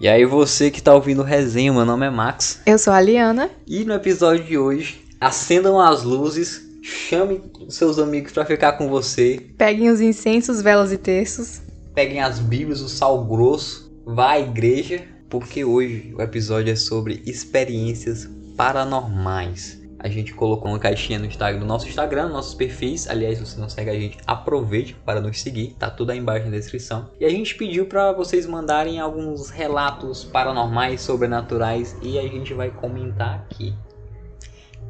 E aí você que tá ouvindo o resenha, meu nome é Max. Eu sou a Liana. E no episódio de hoje, acendam as luzes, chame seus amigos pra ficar com você, Peguem os incensos, velas e terços. peguem as bíblias, o sal grosso, vá à igreja, porque hoje o episódio é sobre experiências paranormais. A gente colocou uma caixinha no, Instagram, no nosso Instagram, nos nossos perfis. Aliás, se você não segue a gente, aproveite para nos seguir, tá tudo aí embaixo na descrição. E a gente pediu para vocês mandarem alguns relatos paranormais, sobrenaturais e a gente vai comentar aqui.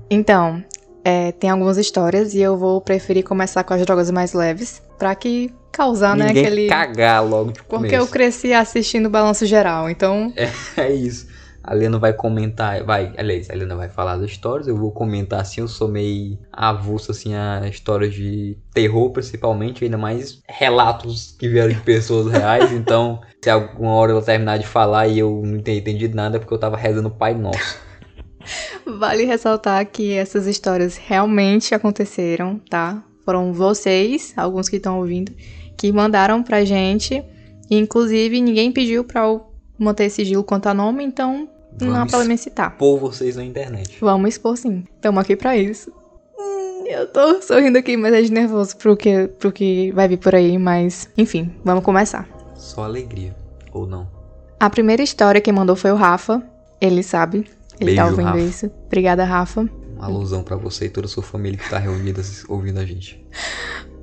Então, é, tem algumas histórias e eu vou preferir começar com as drogas mais leves. Pra que causar, né, Ninguém aquele... cagar logo de Porque eu cresci assistindo Balanço Geral, então... É isso. A Helena vai comentar, vai, aliás, a Helena vai falar das histórias, eu vou comentar assim, eu sou meio avulso assim a histórias de terror principalmente, ainda mais relatos que vieram de pessoas reais, então se alguma hora ela terminar de falar e eu não tenha entendido nada é porque eu tava rezando o Pai Nosso. Vale ressaltar que essas histórias realmente aconteceram, tá? Foram vocês, alguns que estão ouvindo, que mandaram pra gente. Inclusive, ninguém pediu pra eu manter sigilo quanto a nome, então não há Vamos problema em citar. expor vocês na internet. Vamos expor sim. Estamos aqui pra isso. Hum, eu tô sorrindo aqui, mas é de nervoso pro que, pro que vai vir por aí, mas enfim, vamos começar. Só alegria, ou não. A primeira história que mandou foi o Rafa. Ele sabe. Ele tá Beijo, ouvindo Rafa. isso. Obrigada, Rafa. Uma alusão pra você e toda a sua família que tá reunida ouvindo a gente.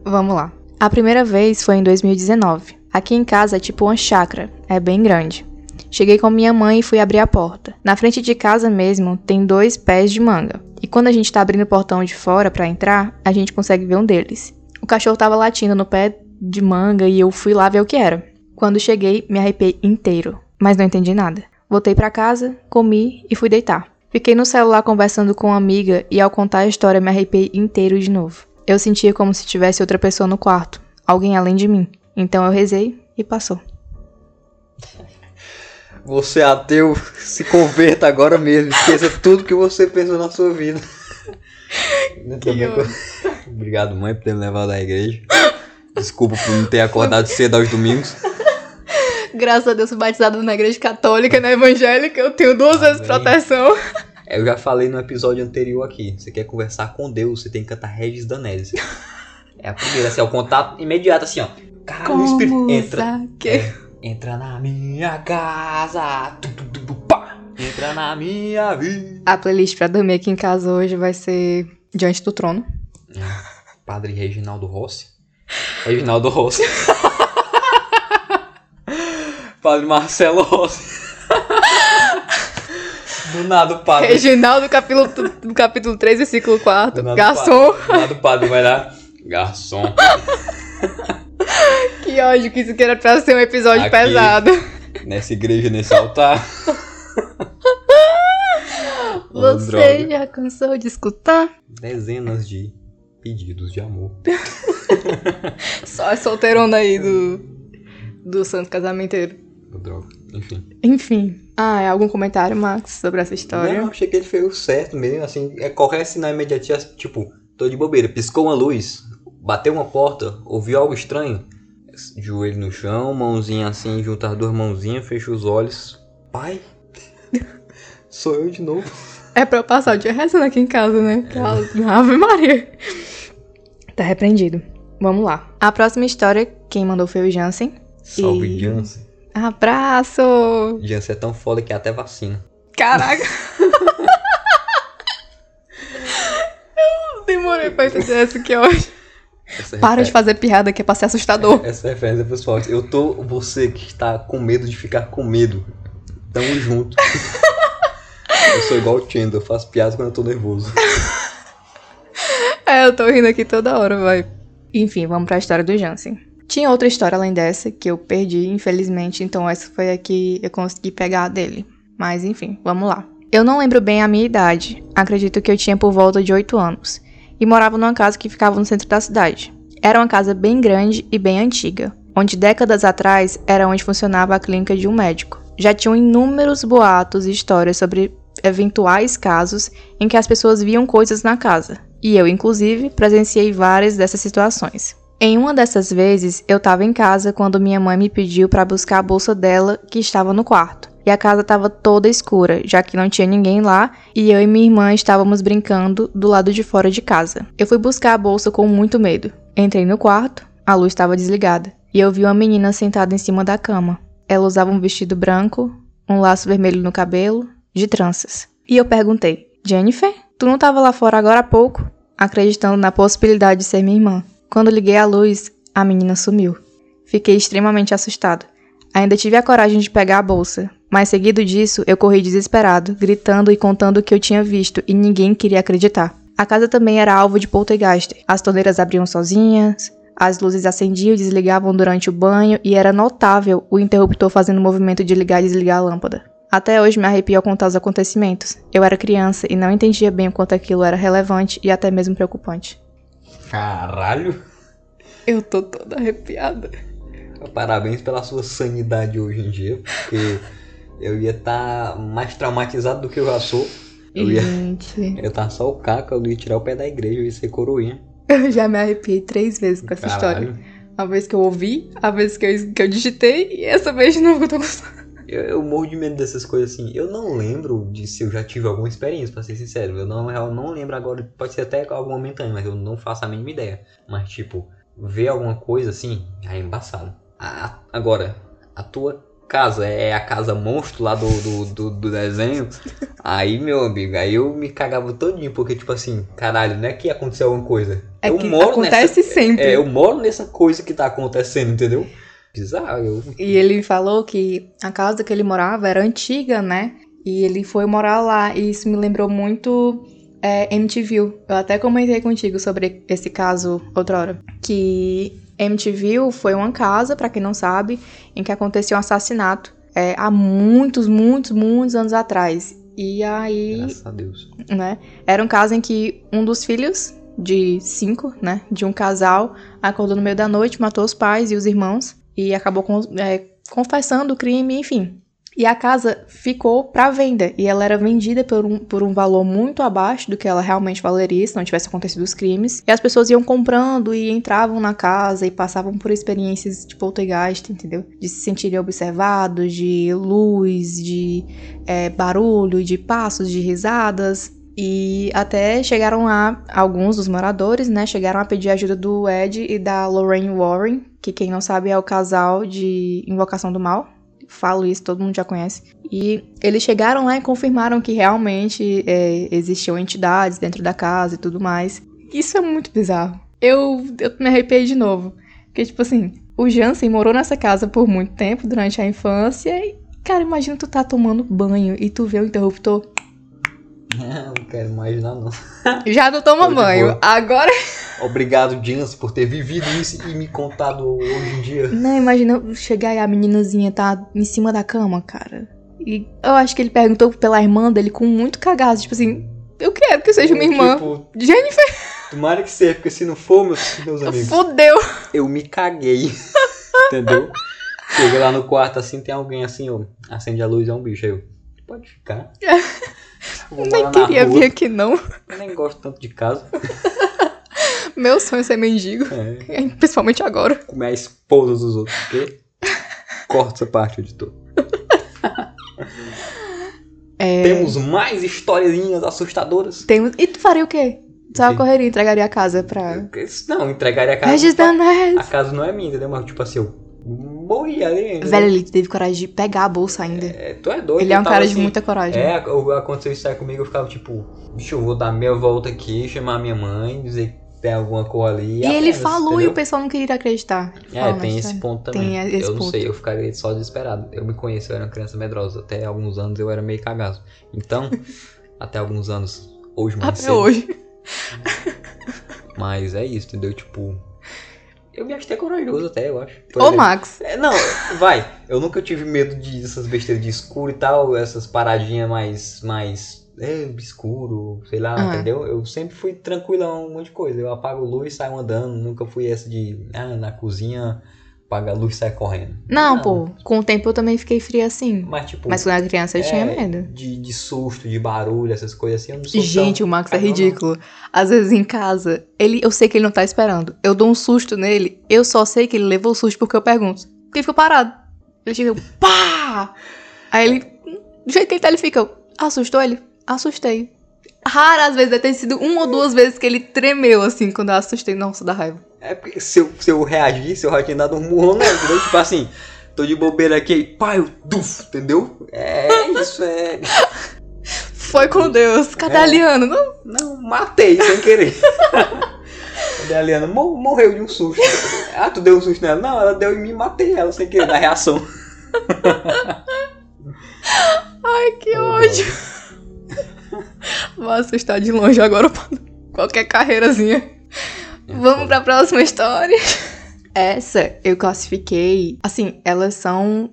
Vamos lá. A primeira vez foi em 2019. Aqui em casa é tipo uma chácara, é bem grande. Cheguei com minha mãe e fui abrir a porta. Na frente de casa mesmo tem dois pés de manga. E quando a gente tá abrindo o portão de fora pra entrar, a gente consegue ver um deles. O cachorro tava latindo no pé de manga e eu fui lá ver o que era. Quando cheguei, me arrepiei inteiro, mas não entendi nada. Voltei pra casa, comi e fui deitar. Fiquei no celular conversando com uma amiga e ao contar a história me arrepiei inteiro de novo. Eu sentia como se tivesse outra pessoa no quarto, alguém além de mim. Então eu rezei e passou. Você ateu, se converta agora mesmo. Esqueça tudo que você pensou na sua vida. Obrigado, mãe, por ter me levado à igreja. Desculpa por não ter acordado cedo aos domingos. Graças a Deus fui batizado na igreja católica, na evangélica, eu tenho duas vezes proteção. Eu já falei no episódio anterior aqui. Você quer conversar com Deus, você tem que cantar Regis Danese. É a primeira, assim, é o contato imediato, assim, ó. Caralho, o Espírito Como entra. saque. É, entra na minha casa. Tu, tu, tu, pá. Entra na minha vida. A playlist pra dormir aqui em casa hoje vai ser Diante do Trono. Padre Reginaldo Rossi. Reginaldo Rossi. padre Marcelo Rossi. Do nada o padre. Reginaldo, capítulo, do capítulo 3, versículo 4. do nada Garçom. padre- Do nada o padre vai lá. Garçom. Que ódio que isso que era pra ser um episódio Aqui. pesado. Nessa igreja, nesse altar. Você droga. já cansou de escutar? Dezenas de pedidos de amor. Só a solteirona aí do, do santo casamenteiro. Ô, droga. Enfim. Enfim. Ah, é algum comentário, Max, sobre essa história? Não, achei que ele fez o certo mesmo, assim, é correr na imediatez, tipo, tô de bobeira, piscou uma luz, bateu uma porta, ouviu algo estranho, joelho no chão, mãozinha assim, junta as duas mãozinhas, fecha os olhos, pai, sou eu de novo. É pra eu passar o dia rezando aqui em casa, né? Que Ave Maria. Tá repreendido. Vamos lá. A próxima história, quem mandou foi o Jansen. Salve E- Jansen. Abraço! Jansen é tão foda que é até vacina. Caraca! eu demorei pra entender essa que hoje. Essa Para de refer- fazer piada que é pra ser assustador. Essa referência é pessoal. Eu tô, você que está com medo de ficar com medo, tamo junto. eu sou igual o Chendo, eu faço piada quando eu tô nervoso. É, eu tô rindo aqui toda hora, vai. Enfim, vamos pra história do Jansen. Tinha outra história além dessa que eu perdi, infelizmente, então essa foi a que eu consegui pegar dele. Mas enfim, vamos lá. Eu não lembro bem a minha idade, acredito que eu tinha por volta de 8 anos, e morava numa casa que ficava no centro da cidade. Era uma casa bem grande e bem antiga, onde décadas atrás era onde funcionava a clínica de um médico. Já tinham inúmeros boatos e histórias sobre eventuais casos em que as pessoas viam coisas na casa, e eu, inclusive, presenciei várias dessas situações. Em uma dessas vezes, eu estava em casa quando minha mãe me pediu para buscar a bolsa dela que estava no quarto. E a casa estava toda escura, já que não tinha ninguém lá e eu e minha irmã estávamos brincando do lado de fora de casa. Eu fui buscar a bolsa com muito medo. Entrei no quarto, a luz estava desligada e eu vi uma menina sentada em cima da cama. Ela usava um vestido branco, um laço vermelho no cabelo, de tranças. E eu perguntei: Jennifer, tu não estava lá fora agora há pouco? Acreditando na possibilidade de ser minha irmã. Quando liguei a luz, a menina sumiu. Fiquei extremamente assustado. Ainda tive a coragem de pegar a bolsa, mas seguido disso eu corri desesperado, gritando e contando o que eu tinha visto e ninguém queria acreditar. A casa também era alvo de poltergeist. As torneiras abriam sozinhas, as luzes acendiam e desligavam durante o banho e era notável o interruptor fazendo o movimento de ligar e desligar a lâmpada. Até hoje me arrepio ao contar os acontecimentos. Eu era criança e não entendia bem o quanto aquilo era relevante e até mesmo preocupante. Caralho! Eu tô toda arrepiada. Parabéns pela sua sanidade hoje em dia, porque eu ia estar tá mais traumatizado do que eu já sou. Eu ia, Gente. eu tava só o caco, eu ia tirar o pé da igreja, eu ia ser coroinha. Eu já me arrepiei três vezes com essa Caralho. história. A vez que eu ouvi, a vez que eu, que eu digitei e essa vez de novo que eu tô gostando. Eu, eu morro de medo dessas coisas assim. Eu não lembro de se eu já tive alguma experiência, pra ser sincero. Eu não, eu não lembro agora, pode ser até algo momentâneo, mas eu não faço a mínima ideia. Mas, tipo, ver alguma coisa assim, já é embaçado. A- agora, a tua casa é a casa monstro lá do, do, do, do desenho. Aí, meu amigo, aí eu me cagava todinho, porque, tipo assim, caralho, não é que aconteceu alguma coisa. É eu que moro acontece nessa, sempre. É, eu moro nessa coisa que tá acontecendo, entendeu? Bizarro, eu. E ele falou que a casa que ele morava era antiga, né? E ele foi morar lá. E isso me lembrou muito é, MTV. Eu até comentei contigo sobre esse caso outra hora. Que MTV foi uma casa, pra quem não sabe, em que aconteceu um assassinato é, há muitos, muitos, muitos anos atrás. E aí Graças a Deus. né? Era um caso em que um dos filhos de cinco, né, de um casal, acordou no meio da noite, matou os pais e os irmãos e acabou com- é, confessando o crime, enfim. E a casa ficou para venda e ela era vendida por um, por um valor muito abaixo do que ela realmente valeria se não tivesse acontecido os crimes. E as pessoas iam comprando e entravam na casa e passavam por experiências de poltergeist, entendeu? De se sentirem observados, de luz, de é, barulho, de passos, de risadas. E até chegaram lá, alguns dos moradores, né? Chegaram a pedir ajuda do Ed e da Lorraine Warren, que quem não sabe é o casal de Invocação do Mal. Falo isso, todo mundo já conhece. E eles chegaram lá e confirmaram que realmente é, existiam entidades dentro da casa e tudo mais. Isso é muito bizarro. Eu, eu me arrepiei de novo. Porque, tipo assim, o Jansen morou nessa casa por muito tempo, durante a infância. E, cara, imagina tu tá tomando banho e tu vê o interruptor. não quero imaginar, não. Já não toma banho. Agora. Obrigado, Jans, por ter vivido isso e me contado hoje em dia. Não, imagina eu chegar e a meninazinha tá em cima da cama, cara. E eu acho que ele perguntou pela irmã dele com muito cagaço. Tipo assim, eu quero que seja minha irmã. Tipo, Jennifer, tomara que seja, porque se não for, meus, meus amigos, fudeu. eu me caguei. Entendeu? Cheguei lá no quarto assim, tem alguém assim, ó. Acende a luz, é um bicho. Aí eu, pode ficar. Vou Nem queria vir aqui, não. Eu nem gosto tanto de casa. Meu sonho é ser mendigo. É, Principalmente agora. comer a esposa dos outros. Porque... Corta essa parte, editor. É. Temos mais historinhas assustadoras. Tem... E tu faria o quê? Só correria, entregaria a casa pra. Não, entregaria a casa. Regis Danés. A casa não é minha, entendeu? Mas tipo assim, eu morri ali. entendeu? Velho, ele teve coragem de pegar a bolsa ainda. É, tu é doido. ele é um cara de assim, muita coragem. É, aconteceu isso aí comigo, eu ficava tipo, bicho, eu vou dar meia volta aqui, chamar minha mãe, dizer tem alguma cor ali. E ele apenas, falou e entendeu? o pessoal não queria acreditar. É, Falando tem esse ponto também. Tem esse eu não ponto. sei, eu ficaria só desesperado. Eu me conheço, eu era uma criança medrosa. Até alguns anos eu era meio cagado. Então, até alguns anos, hoje mais Até cedo. hoje. Mas é isso, entendeu? Tipo, eu me achei corajoso até, eu acho. Por Ô, exemplo, Max. É, não, vai. Eu nunca tive medo de dessas besteiras de escuro e tal, essas paradinhas mais. mais. É, escuro, sei lá, Ah. entendeu? Eu sempre fui tranquilão, um monte de coisa. Eu apago luz e saio andando. Nunca fui essa de. Ah, na cozinha, apaga a luz e sai correndo. Não, pô. Com o tempo eu também fiquei fria assim. Mas, tipo. Mas quando eu era criança eu tinha é, medo. De, de susto, de barulho, essas coisas assim. Eu não sou Gente, tão o Max é não. ridículo. Às vezes em casa, ele, eu sei que ele não tá esperando. Eu dou um susto nele, eu só sei que ele levou o susto porque eu pergunto. Porque ele ficou parado. Ele chega, pá! Aí ele, do jeito que ele tá, ele fica. Assustou ele? Assustei. Raras vezes, deve ter sido uma ou duas vezes que ele tremeu, assim, quando eu assustei. Nossa, da raiva. É porque se eu, se eu reagisse, eu já tinha dado um murro entendeu? Tipo assim, tô de bobeira aqui, pai, eu duf, entendeu? É isso, é. Foi com Deus. Cadê É. a Liana? Não. Não, matei sem querer. Cadê a Liana? Mo- morreu de um susto. Ah, tu deu um susto nela? Não, ela deu em mim e matei ela sem querer, na reação. Ai, que ódio. Vou assustar de longe agora pra qualquer carreirazinha. Vamos pra próxima história. Essa eu classifiquei. Assim, elas são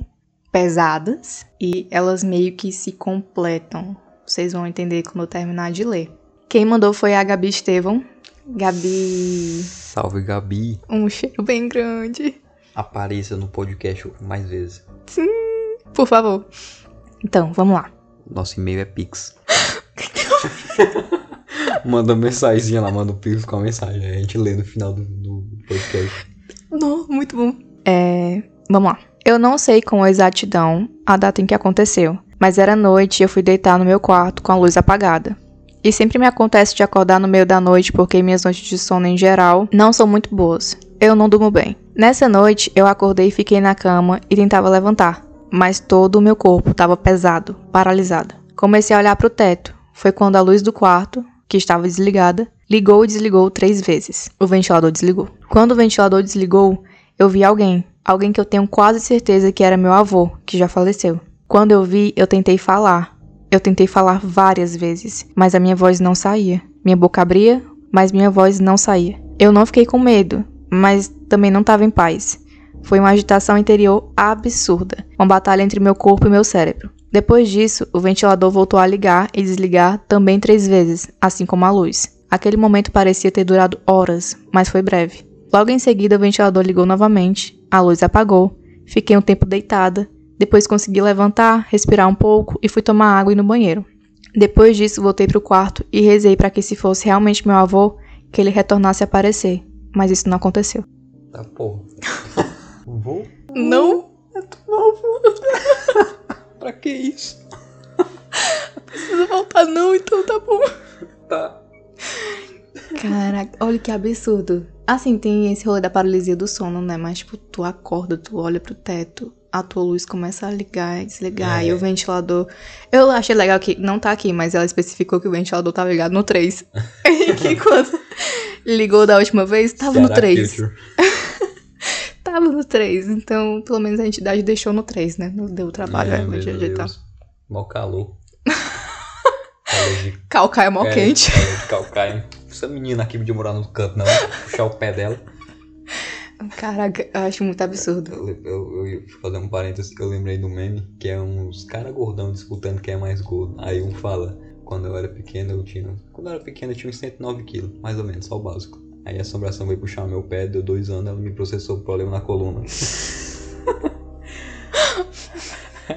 pesadas e elas meio que se completam. Vocês vão entender quando eu terminar de ler. Quem mandou foi a Gabi Estevão. Gabi. Salve, Gabi. Um cheiro bem grande. Apareça no podcast mais vezes. Por favor. Então, vamos lá. Nosso e-mail é Pix. manda mensagenzinha lá, manda o Pix com a mensagem. A gente lê no final do, do podcast. Não, muito bom. É. Vamos lá. Eu não sei com exatidão a data em que aconteceu, mas era noite e eu fui deitar no meu quarto com a luz apagada. E sempre me acontece de acordar no meio da noite porque minhas noites de sono em geral não são muito boas. Eu não durmo bem. Nessa noite, eu acordei e fiquei na cama e tentava levantar, mas todo o meu corpo estava pesado, paralisado. Comecei a olhar para o teto. Foi quando a luz do quarto, que estava desligada, ligou e desligou três vezes. O ventilador desligou. Quando o ventilador desligou, eu vi alguém. Alguém que eu tenho quase certeza que era meu avô, que já faleceu. Quando eu vi, eu tentei falar. Eu tentei falar várias vezes, mas a minha voz não saía. Minha boca abria, mas minha voz não saía. Eu não fiquei com medo, mas também não estava em paz. Foi uma agitação interior absurda, uma batalha entre meu corpo e meu cérebro. Depois disso, o ventilador voltou a ligar e desligar também três vezes, assim como a luz. Aquele momento parecia ter durado horas, mas foi breve. Logo em seguida, o ventilador ligou novamente, a luz apagou, fiquei um tempo deitada, depois consegui levantar, respirar um pouco e fui tomar água e ir no banheiro. Depois disso, voltei pro quarto e rezei para que se fosse realmente meu avô, que ele retornasse a aparecer, mas isso não aconteceu. Tá, porra. Vou? Não? Pra que isso? Precisa voltar não, então tá bom. Tá. Caraca, olha que absurdo. Assim, tem esse rolê da paralisia do sono, né? Mas, tipo, tu acorda, tu olha pro teto, a tua luz começa a ligar e desligar, É. e o ventilador. Eu achei legal que não tá aqui, mas ela especificou que o ventilador tava ligado no 3. e que quando ligou da última vez, tava no Será 3. Tava no 3. Então, pelo menos a entidade deixou no 3, né? Não deu trabalho é, de ajeitar. Mó calor. calor de Calcaia é mó é, quente. Calor de calcaia. Essa menina aqui podia morar no canto, não. Puxar o pé dela. Caraca, eu acho muito absurdo. Eu, eu, eu ia fazer um parênteses que eu lembrei do meme, que é uns caras gordão disputando quem é mais gordo. Aí um fala, quando eu era pequeno eu tinha. Quando eu era pequeno eu tinha uns 109 quilos, mais ou menos, só o básico. Aí a assombração veio puxar meu pé, deu dois anos, ela me processou por problema na coluna.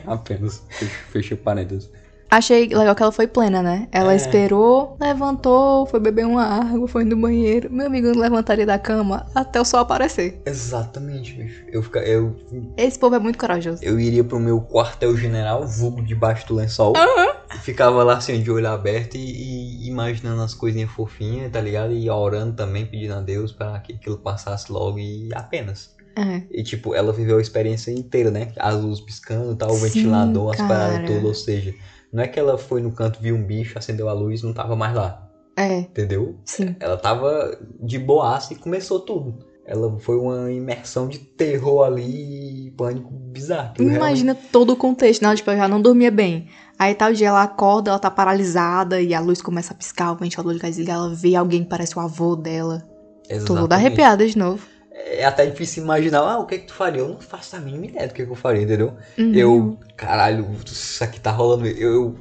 Apenas, fech- fechei parênteses. Achei legal que ela foi plena, né? Ela É. esperou, levantou, foi beber uma água, foi no banheiro. Meu amigo não levantaria da cama até o sol aparecer. Exatamente, bicho. Eu, fica, eu, Esse povo é muito corajoso. eu iria pro meu quartel-general, vulgo debaixo do lençol. E ficava lá assim, de olho aberto e, e imaginando as coisinhas fofinhas, tá ligado? E orando também, pedindo a Deus pra que aquilo passasse logo e apenas. É. E tipo, ela viveu a experiência inteira, né? As luzes piscando, tal, o Sim, ventilador, as cara. paradas todas. Ou seja, não é que ela foi no canto, viu um bicho, acendeu a luz e não tava mais lá. É, Entendeu? sim. Ela tava de boaça e começou tudo. Ela foi uma imersão de terror ali, pânico bizarro. realmente- Imagina todo o contexto. Não, tipo, eu já não dormia bem. Aí tal dia ela acorda, ela tá paralisada e a luz começa a piscar, o ventilador liga e desliga, ela vê alguém que parece o avô dela. Tô toda Exatamente. arrepiada de novo. É até difícil imaginar, ah, o que é que tu faria? Eu não faço a mínima ideia do que, é que eu faria, entendeu? Uhum. Eu, caralho, isso aqui tá rolando. Eu,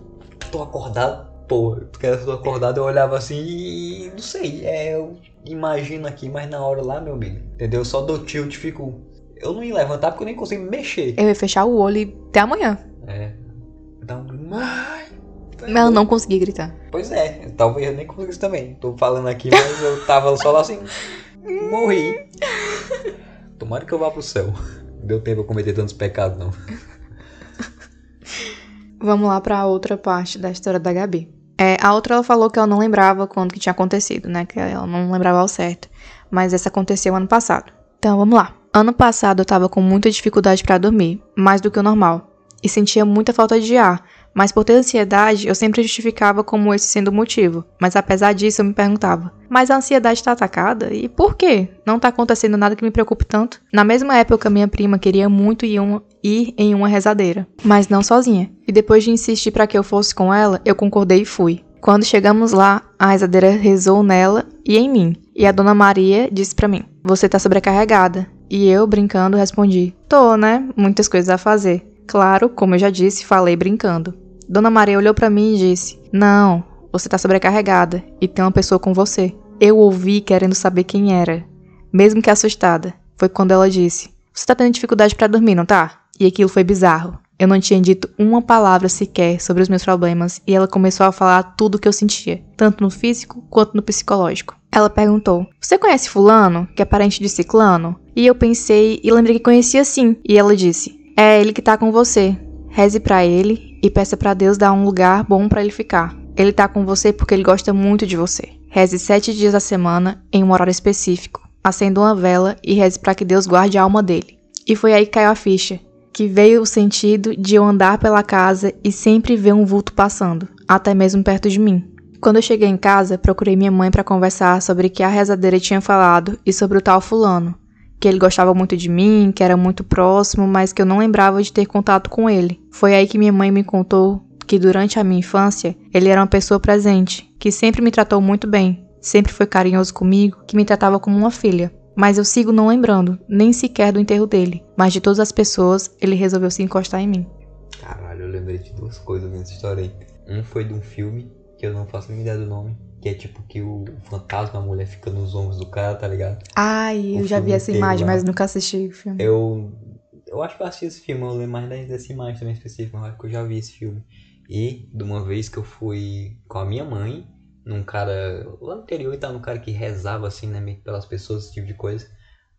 tô acordado, porra. Porque eu tô acordado, eu olhava assim e não sei. É, eu imagino aqui, mas na hora lá, meu amigo, entendeu? Eu só dou tilt e fico. Eu não ia levantar porque eu nem consigo me mexer. Eu ia fechar o olho e até amanhã. É. Dá um. Ai, Mas ela não conseguia gritar. Pois é, talvez eu nem conseguisse também. Tô falando aqui, mas eu tava só lá assim. Morri. Tomara que eu vá pro céu. Não deu tempo eu cometer tantos pecados, não. Vamos lá pra outra parte da história da Gabi. É, a outra ela falou que ela não lembrava quando que tinha acontecido, né? Que ela não lembrava ao certo. Mas essa aconteceu ano passado. Então vamos lá. Ano passado eu tava com muita dificuldade para dormir, mais do que o normal, e sentia muita falta de ar, mas por ter ansiedade, eu sempre justificava como esse sendo o motivo. Mas apesar disso, eu me perguntava: mas a ansiedade está atacada? E por quê? Não tá acontecendo nada que me preocupe tanto? Na mesma época, minha prima queria muito ir, um, ir em uma rezadeira, mas não sozinha. E depois de insistir para que eu fosse com ela, eu concordei e fui. Quando chegamos lá, a rezadeira rezou nela e em mim. E a dona Maria disse para mim: Você tá sobrecarregada. E eu, brincando, respondi: Tô, né? Muitas coisas a fazer. Claro, como eu já disse, falei brincando. Dona Maria olhou para mim e disse: Não, você tá sobrecarregada e tem uma pessoa com você. Eu ouvi querendo saber quem era, mesmo que assustada. Foi quando ela disse: Você tá tendo dificuldade para dormir, não tá? E aquilo foi bizarro. Eu não tinha dito uma palavra sequer sobre os meus problemas e ela começou a falar tudo o que eu sentia, tanto no físico quanto no psicológico. Ela perguntou: Você conhece Fulano, que é parente de Ciclano? E eu pensei e lembrei que conhecia sim. E ela disse: É ele que tá com você. Reze para ele e peça para Deus dar um lugar bom para ele ficar. Ele tá com você porque ele gosta muito de você. Reze sete dias da semana em um horário específico. Acenda uma vela e reze para que Deus guarde a alma dele. E foi aí que caiu a ficha, que veio o sentido de eu andar pela casa e sempre ver um vulto passando, até mesmo perto de mim. Quando eu cheguei em casa, procurei minha mãe para conversar sobre o que a rezadeira tinha falado e sobre o tal fulano que ele gostava muito de mim, que era muito próximo, mas que eu não lembrava de ter contato com ele. Foi aí que minha mãe me contou que durante a minha infância ele era uma pessoa presente, que sempre me tratou muito bem, sempre foi carinhoso comigo, que me tratava como uma filha. Mas eu sigo não lembrando, nem sequer do enterro dele. Mas de todas as pessoas, ele resolveu se encostar em mim. Caralho, eu lembrei de duas coisas nessa história aí. Um foi de um filme, que eu não faço nem ideia do nome, que é tipo que o fantasma, a mulher fica nos ombros do cara, tá ligado? Ai, O eu já vi essa imagem, lá. mas nunca assisti o filme. Eu. Eu acho que eu assisti esse filme, eu lembro mais dessa imagem também específica, mas eu acho que eu já vi esse filme. E de uma vez que eu fui com a minha mãe, num cara. Interior e tal, num cara que rezava assim, né? Pelas pessoas, esse tipo de coisa.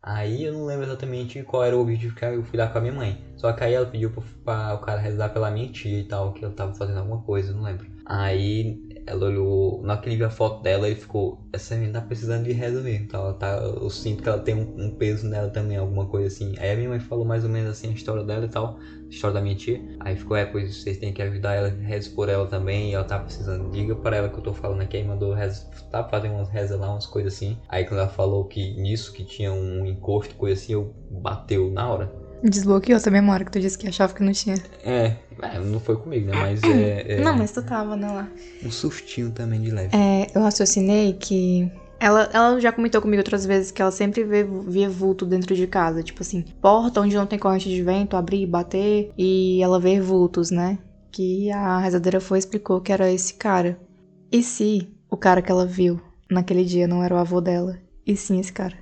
Aí eu não lembro exatamente qual era o objetivo que eu fui lá com a minha mãe. Só que aí ela pediu pra, pra o cara rezar pela minha tia e tal, que ela tava fazendo alguma coisa, não lembro. Aí ela olhou, na que a foto dela, ele ficou, essa menina tá precisando de reza mesmo, tá? Ela tá, eu sinto que ela tem um, um peso nela também, alguma coisa assim. Aí a minha mãe falou mais ou menos assim a história dela e tal, a história da minha tia. Aí ficou, é, pois vocês têm que ajudar ela, reza por ela também, e ela tá precisando, diga pra ela que eu tô falando aqui, aí mandou reza, tá fazendo umas rezas lá, umas coisas assim. Aí quando ela falou que nisso, que tinha um encosto, coisa assim, eu bateu na hora. Desbloqueou essa memória que tu disse que achava que não tinha. É, é, não foi comigo, né? Mas é, é Não, mas tu tava, né, lá. um sustinho também de leve. É, eu raciocinei que. Ela, ela já comentou comigo outras vezes que ela sempre vê, via vulto dentro de casa. Tipo assim, porta onde não tem corrente de vento, abrir, bater. E ela vê vultos, né? Que a rezadeira foi e explicou que era esse cara. E se o cara que ela viu naquele dia não era o avô dela? E sim esse cara?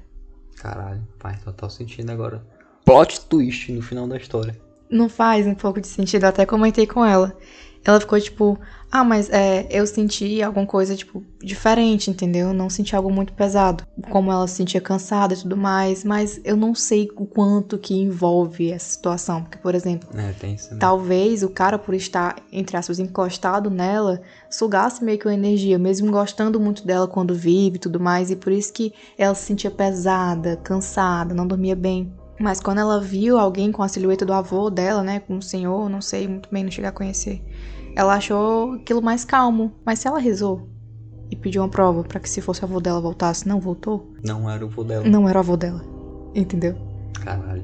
Caralho, faz total sentido agora. Plot twist no final da história. Não faz um pouco de sentido, eu até comentei com ela. Ela ficou tipo, ah, mas é, eu senti alguma coisa, tipo, diferente, entendeu? Eu não senti algo muito pesado. Como ela se sentia cansada e tudo mais, mas eu não sei o quanto que envolve essa situação. Porque, por exemplo, É, tem isso também. talvez o cara, por estar, entre aspas, encostado nela, sugasse meio que uma energia, mesmo gostando muito dela quando vive e tudo mais, e por isso que ela se sentia pesada, cansada, não dormia bem. Mas quando ela viu alguém com a silhueta do avô dela, né, com o senhor, não sei muito bem, não cheguei a conhecer, ela achou aquilo mais calmo. Mas se ela rezou e pediu uma prova pra que se fosse o avô dela voltasse, não voltou, Não era o vô dela. não era o avô dela. Entendeu? Caralho.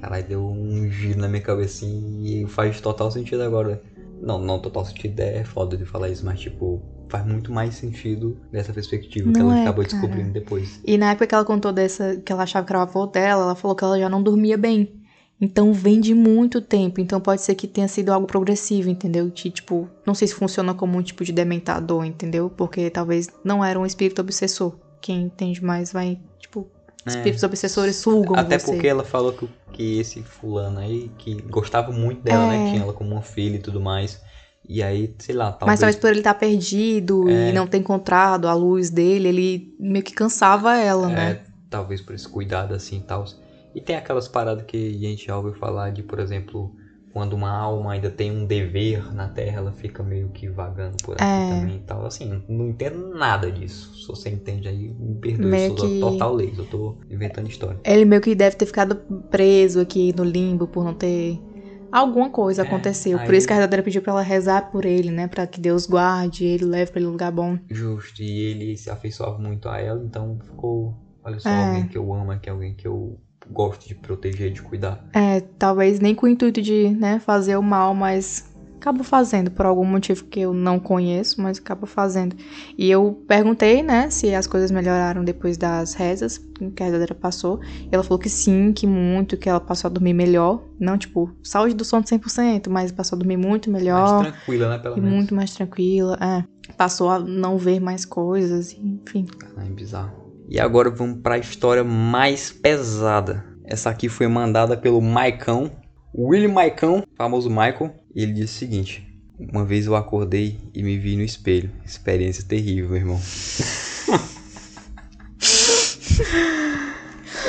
Caralho, deu um giro na minha cabeça assim, e faz total sentido agora. Não, não total sentido, é foda de falar isso, mas tipo, faz muito mais sentido dessa perspectiva que Não ela é, acabou cara. descobrindo depois. E na época que ela contou dessa, que ela achava que era o avô dela, ela falou que ela já não dormia bem. Então vem de muito tempo. Então pode ser que tenha sido algo progressivo, entendeu? Que, tipo, não sei se funciona como um tipo de dementador, entendeu? Porque talvez não era um espírito obsessor. Quem entende mais vai, tipo, É. espíritos obsessores sugam Até você. porque ela falou que, que esse fulano aí, que gostava muito dela, né? É. Tinha ela como uma filha e tudo mais. E aí, sei lá, talvez. Mas talvez por ele estar perdido É. e não ter encontrado a luz dele, ele meio que cansava ela, né? É, talvez por esse cuidado assim e tal. E tem aquelas paradas que a gente já ouviu falar de, por exemplo, quando uma alma ainda tem um dever na Terra, ela fica meio que vagando por aqui É. também e tal. Assim, não entendo nada disso. Se você entende aí, me perdoe, Meio eu sou que- total leigo, eu tô inventando história. Ele meio que deve ter ficado preso aqui no limbo por não ter. Alguma coisa É, aconteceu. Por aí- isso que a rezadeira pediu pra ela rezar por ele, né? Pra que Deus guarde ele, leve pra ele um lugar bom. Justo, e ele se afeiçoava muito a ela, então ficou, olha só, É. alguém que eu amo, que é alguém que eu gosto de proteger, de cuidar. É, talvez nem com o intuito de, né, fazer o mal, mas acaba fazendo por algum motivo que eu não conheço, mas acaba fazendo. E eu perguntei, né, se as coisas melhoraram depois das rezas que a rezadeira passou. E ela falou que sim, que muito, que ela passou a dormir melhor. Não, tipo, saúde do sono 100%, mas passou a dormir muito melhor. Mais tranquila, né, pelo menos. muito mais tranquila, é. Passou a não ver mais coisas, enfim. Ai, bizarro. E agora vamos pra história mais pesada. Essa aqui foi mandada pelo Maicão, William Maicão, famoso Michael. E ele disse o seguinte: Uma vez eu acordei e me vi no espelho. Experiência terrível, meu irmão.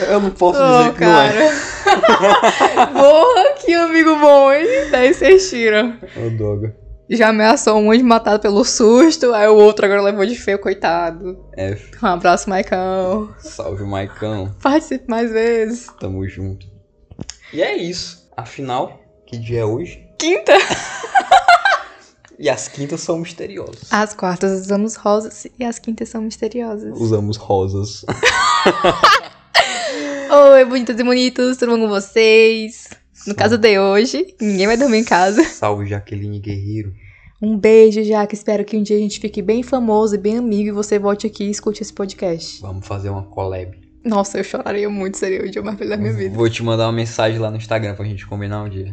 eu não posso dizer que não é. Porra, que amigo bom, hein? Daí vocês tiram. Ô, droga. Já ameaçou um de matar pelo susto, aí o outro agora levou de feio, coitado. F. Um abraço, Maicão. Salve, Maicão. Participe mais vezes. Tamo junto. E é isso. Afinal, que dia é hoje? Quinta. E as quintas são misteriosas. As quartas usamos rosas e as quintas são misteriosas. Usamos rosas. Oi, bonitas e bonitos, tudo bom com vocês? No caso de hoje, ninguém vai dormir em casa. Salve, Jaqueline Guerreiro. Um beijo, Jaque. Espero que um dia a gente fique bem famoso e bem amigo e você volte aqui e escute esse podcast. Vamos fazer uma collab. Nossa, eu choraria muito, seria o dia mais feliz da minha vida. Vou te mandar uma mensagem lá no Instagram pra gente combinar um dia.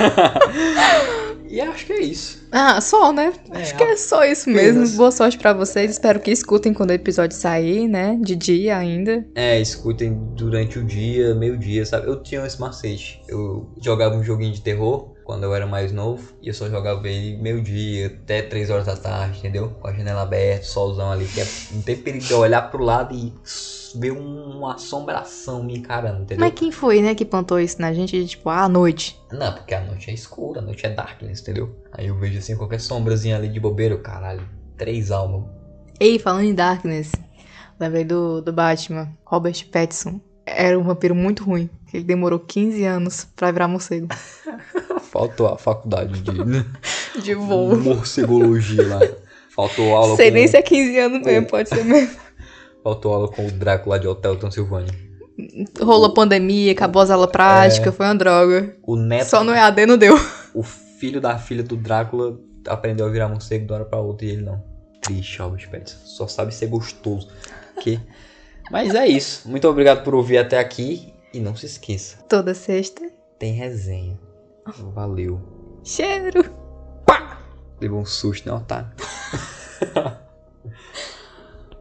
e acho que é isso. Ah, só, né? É, Acho que é só isso mesmo. apenas. Boa sorte pra vocês. Espero que escutem quando o episódio sair, né? De dia ainda. É, escutem durante o dia, meio-dia, sabe? Eu tinha esse macete. Eu jogava um joguinho de terror quando eu era mais novo. E eu só jogava ele meio-dia, até 3 horas da tarde, entendeu? Com a janela aberta, solzão ali. Que é, não tem perigo de eu olhar pro lado e ver um- uma assombração me encarando, entendeu? Mas quem foi, né, que plantou isso na gente? Tipo, ah, à noite. Não, porque a noite é escura, a noite é darkness, entendeu? Aí eu vejo assim qualquer sombrazinha ali de bobeira, eu, caralho, três almas. Ei, falando em Darkness, lembrei do, do Batman, Robert Pattinson. Era um vampiro muito ruim. Ele demorou 15 anos pra virar morcego. Faltou a faculdade de De voo. morcegologia lá. Faltou aula Sei com... nem se é 15 anos mesmo, pode ser mesmo. Faltou aula com o Drácula de Hotel Transilvânia. Rolou pandemia, acabou as aulas práticas, foi uma droga. O neto, Só no EAD não deu. o filho da filha do Drácula aprendeu a virar morcego de uma hora pra outra e ele não. Triste, Albert Pattinson. Só sabe ser gostoso. Que... Mas é isso. Muito obrigado por ouvir até aqui. E não se esqueça, Toda sexta. tem resenha. Valeu. Cheiro. Levou um susto, né, otário?